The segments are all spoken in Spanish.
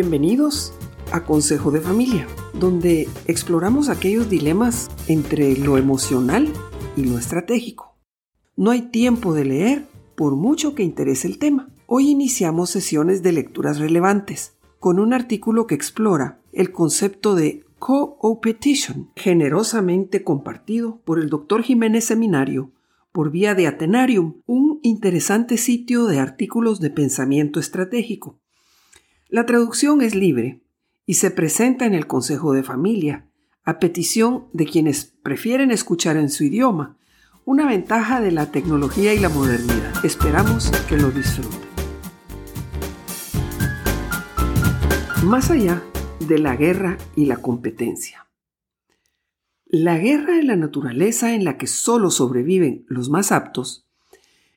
Bienvenidos a Consejo de Familia, donde exploramos aquellos dilemas entre lo emocional y lo estratégico. No hay tiempo de leer por mucho que interese el tema. Hoy iniciamos sesiones de lecturas relevantes con un artículo que explora el concepto de co-opetition, generosamente compartido por el Dr. Jiménez Seminario por vía de Atenarium, un interesante sitio de artículos de pensamiento estratégico. La traducción es libre y se presenta en el Consejo de Familia, a petición de quienes prefieren escuchar en su idioma, una ventaja de la tecnología y la modernidad. Esperamos que lo disfruten. Más allá de la guerra y la competencia. La guerra de la naturaleza en la que solo sobreviven los más aptos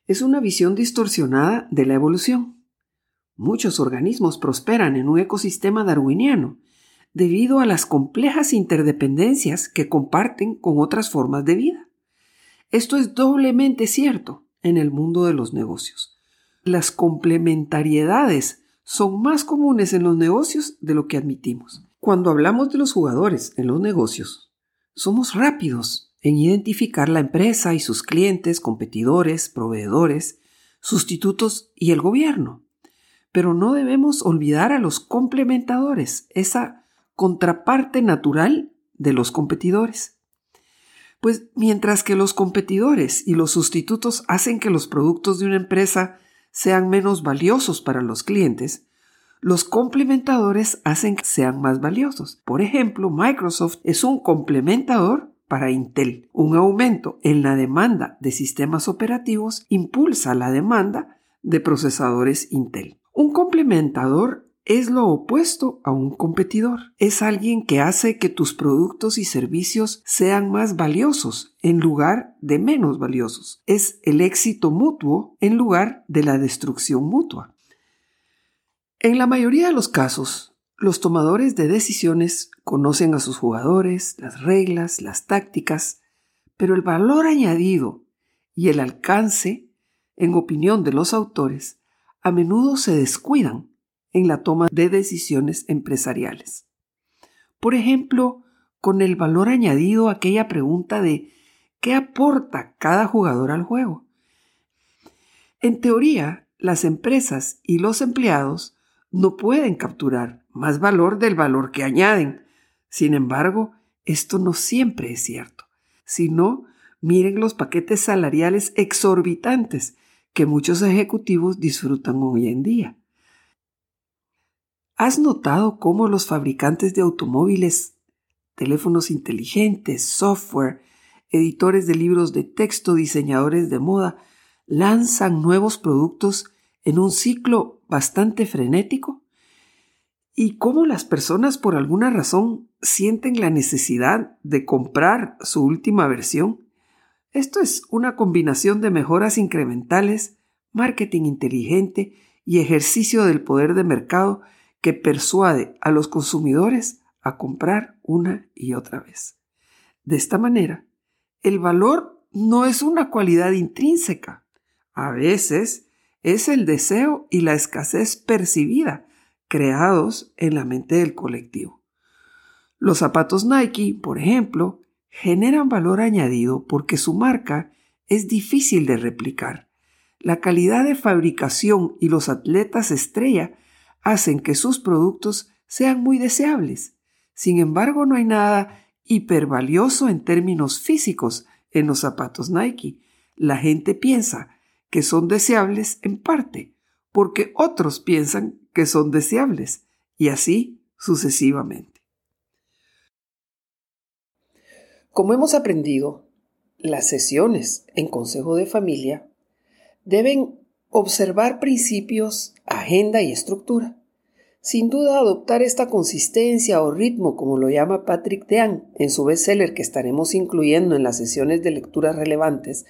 es una visión distorsionada de la evolución. Muchos organismos prosperan en un ecosistema darwiniano debido a las complejas interdependencias que comparten con otras formas de vida. Esto es doblemente cierto en el mundo de los negocios. Las complementariedades son más comunes en los negocios de lo que admitimos. Cuando hablamos de los jugadores en los negocios, somos rápidos en identificar la empresa y sus clientes, competidores, proveedores, sustitutos y el gobierno. Pero no debemos olvidar a los complementadores, esa contraparte natural de los competidores. Pues mientras que los competidores y los sustitutos hacen que los productos de una empresa sean menos valiosos para los clientes, los complementadores hacen que sean más valiosos. Por ejemplo, Microsoft es un complementador para Intel. Un aumento en la demanda de sistemas operativos impulsa la demanda de procesadores Intel. Un complementador es lo opuesto a un competidor. Es alguien que hace que tus productos y servicios sean más valiosos en lugar de menos valiosos. Es el éxito mutuo en lugar de la destrucción mutua. En la mayoría de los casos, los tomadores de decisiones conocen a sus jugadores, las reglas, las tácticas, pero el valor añadido y el alcance, en opinión de los autores, a menudo se descuidan en la toma de decisiones empresariales. Por ejemplo, con el valor añadido aquella pregunta de ¿qué aporta cada jugador al juego? En teoría, las empresas y los empleados no pueden capturar más valor del valor que añaden. Sin embargo, esto no siempre es cierto. Si no, miren los paquetes salariales exorbitantes que muchos ejecutivos disfrutan hoy en día. ¿Has notado cómo los fabricantes de automóviles, teléfonos inteligentes, software, editores de libros de texto, diseñadores de moda, lanzan nuevos productos en un ciclo bastante frenético? ¿Y cómo las personas por alguna razón sienten la necesidad de comprar su última versión? Esto es una combinación de mejoras incrementales, marketing inteligente y ejercicio del poder de mercado que persuade a los consumidores a comprar una y otra vez. De esta manera, el valor no es una cualidad intrínseca. A veces es el deseo y la escasez percibida creados en la mente del colectivo. Los zapatos Nike, por ejemplo, generan valor añadido porque su marca es difícil de replicar. La calidad de fabricación y los atletas estrella hacen que sus productos sean muy deseables. Sin embargo, no hay nada hipervalioso en términos físicos en los zapatos Nike. La gente piensa que son deseables en parte, porque otros piensan que son deseables, y así sucesivamente. Como hemos aprendido, las sesiones en Consejo de Familia deben observar principios, agenda y estructura. Sin duda, adoptar esta consistencia o ritmo, como lo llama Patrick Dean en su bestseller que estaremos incluyendo en las sesiones de lecturas relevantes,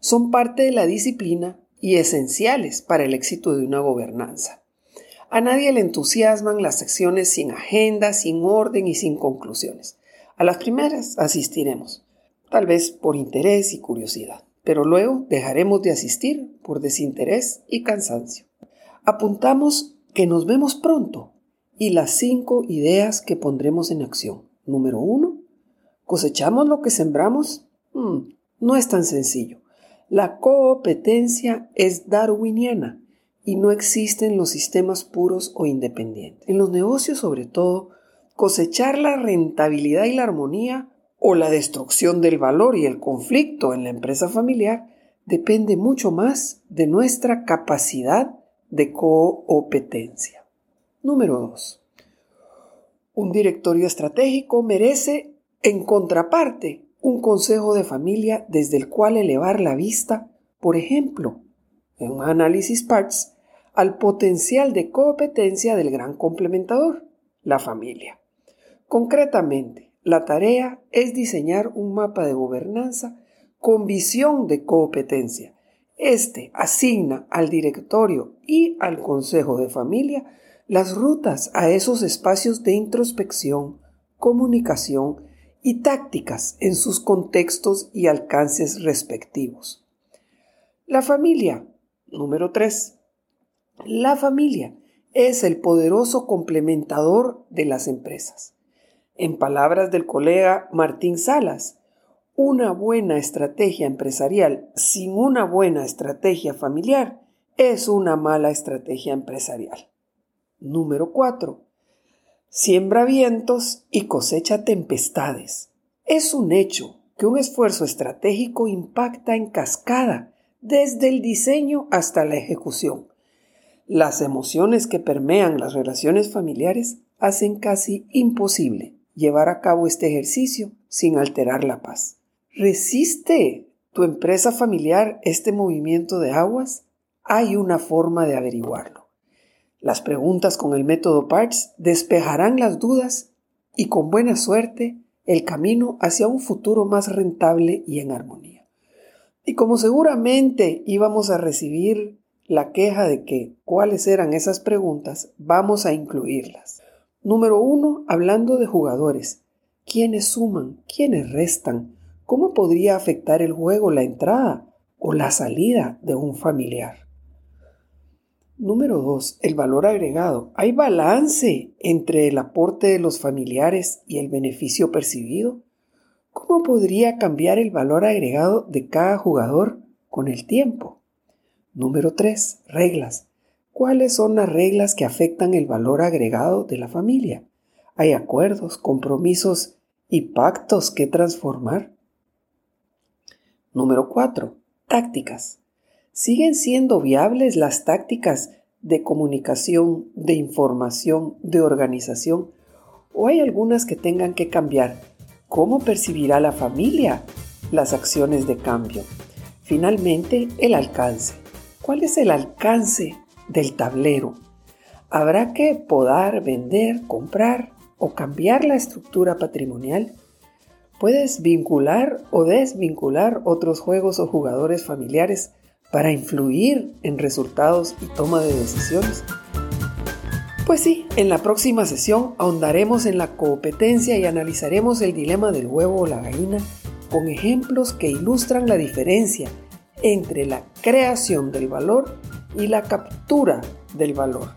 son parte de la disciplina y esenciales para el éxito de una gobernanza. A nadie le entusiasman las secciones sin agenda, sin orden y sin conclusiones. A las primeras asistiremos, tal vez por interés y curiosidad, pero luego dejaremos de asistir por desinterés y cansancio. Apuntamos que nos vemos pronto y las cinco ideas que pondremos en acción. Número uno, ¿cosechamos lo que sembramos? Hmm, no es tan sencillo. La competencia es darwiniana y no existen los sistemas puros o independientes. En los negocios, sobre todo, cosechar la rentabilidad y la armonía o la destrucción del valor y el conflicto en la empresa familiar depende mucho más de nuestra capacidad de competencia. Número 2. Un directorio estratégico merece, en contraparte, un consejo de familia desde el cual elevar la vista, por ejemplo, en un análisis PARTS, al potencial de competencia del gran complementador, la familia. Concretamente, la tarea es diseñar un mapa de gobernanza con visión de competencia. Este asigna al directorio y al consejo de familia las rutas a esos espacios de introspección, comunicación y tácticas en sus contextos y alcances respectivos. La familia, número 3. La familia es el poderoso complementador de las empresas. En palabras del colega Martín Salas, una buena estrategia empresarial sin una buena estrategia familiar es una mala estrategia empresarial. Número 4. Siembra vientos y cosecha tempestades. Es un hecho que un esfuerzo estratégico impacta en cascada desde el diseño hasta la ejecución. Las emociones que permean las relaciones familiares hacen casi imposible llevar a cabo este ejercicio sin alterar la paz. ¿Resiste tu empresa familiar este movimiento de aguas? Hay una forma de averiguarlo. Las preguntas con el método PARTS despejarán las dudas y con buena suerte el camino hacia un futuro más rentable y en armonía. Y como seguramente íbamos a recibir la queja de que cuáles eran esas preguntas, vamos a incluirlas. Número uno, hablando de jugadores. ¿Quiénes suman? ¿Quiénes restan? ¿Cómo podría afectar el juego la entrada o la salida de un familiar? Número 2. El valor agregado. ¿Hay balance entre el aporte de los familiares y el beneficio percibido? ¿Cómo podría cambiar el valor agregado de cada jugador con el tiempo? Número 3. Reglas. ¿Cuáles son las reglas que afectan el valor agregado de la familia? ¿Hay acuerdos, compromisos y pactos que transformar? Número 4. Tácticas. ¿Siguen siendo viables las tácticas de comunicación, de información, de organización? ¿O hay algunas que tengan que cambiar? ¿Cómo percibirá la familia las acciones de cambio? Finalmente, el alcance. ¿Cuál es el alcance del tablero? ¿Habrá que podar, vender, comprar o cambiar la estructura patrimonial? ¿Puedes vincular o desvincular otros juegos o jugadores familiares para influir en resultados y toma de decisiones? Pues sí, en la próxima sesión ahondaremos en la competencia y analizaremos el dilema del huevo o la gallina con ejemplos que ilustran la diferencia entre la creación del valor y la captura del valor.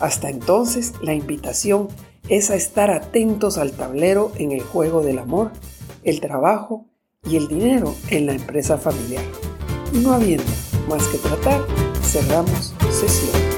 Hasta entonces, la invitación es a estar atentos al tablero en el juego del amor, el trabajo y el dinero en la empresa familiar. no habiendo más que tratar, cerramos sesión.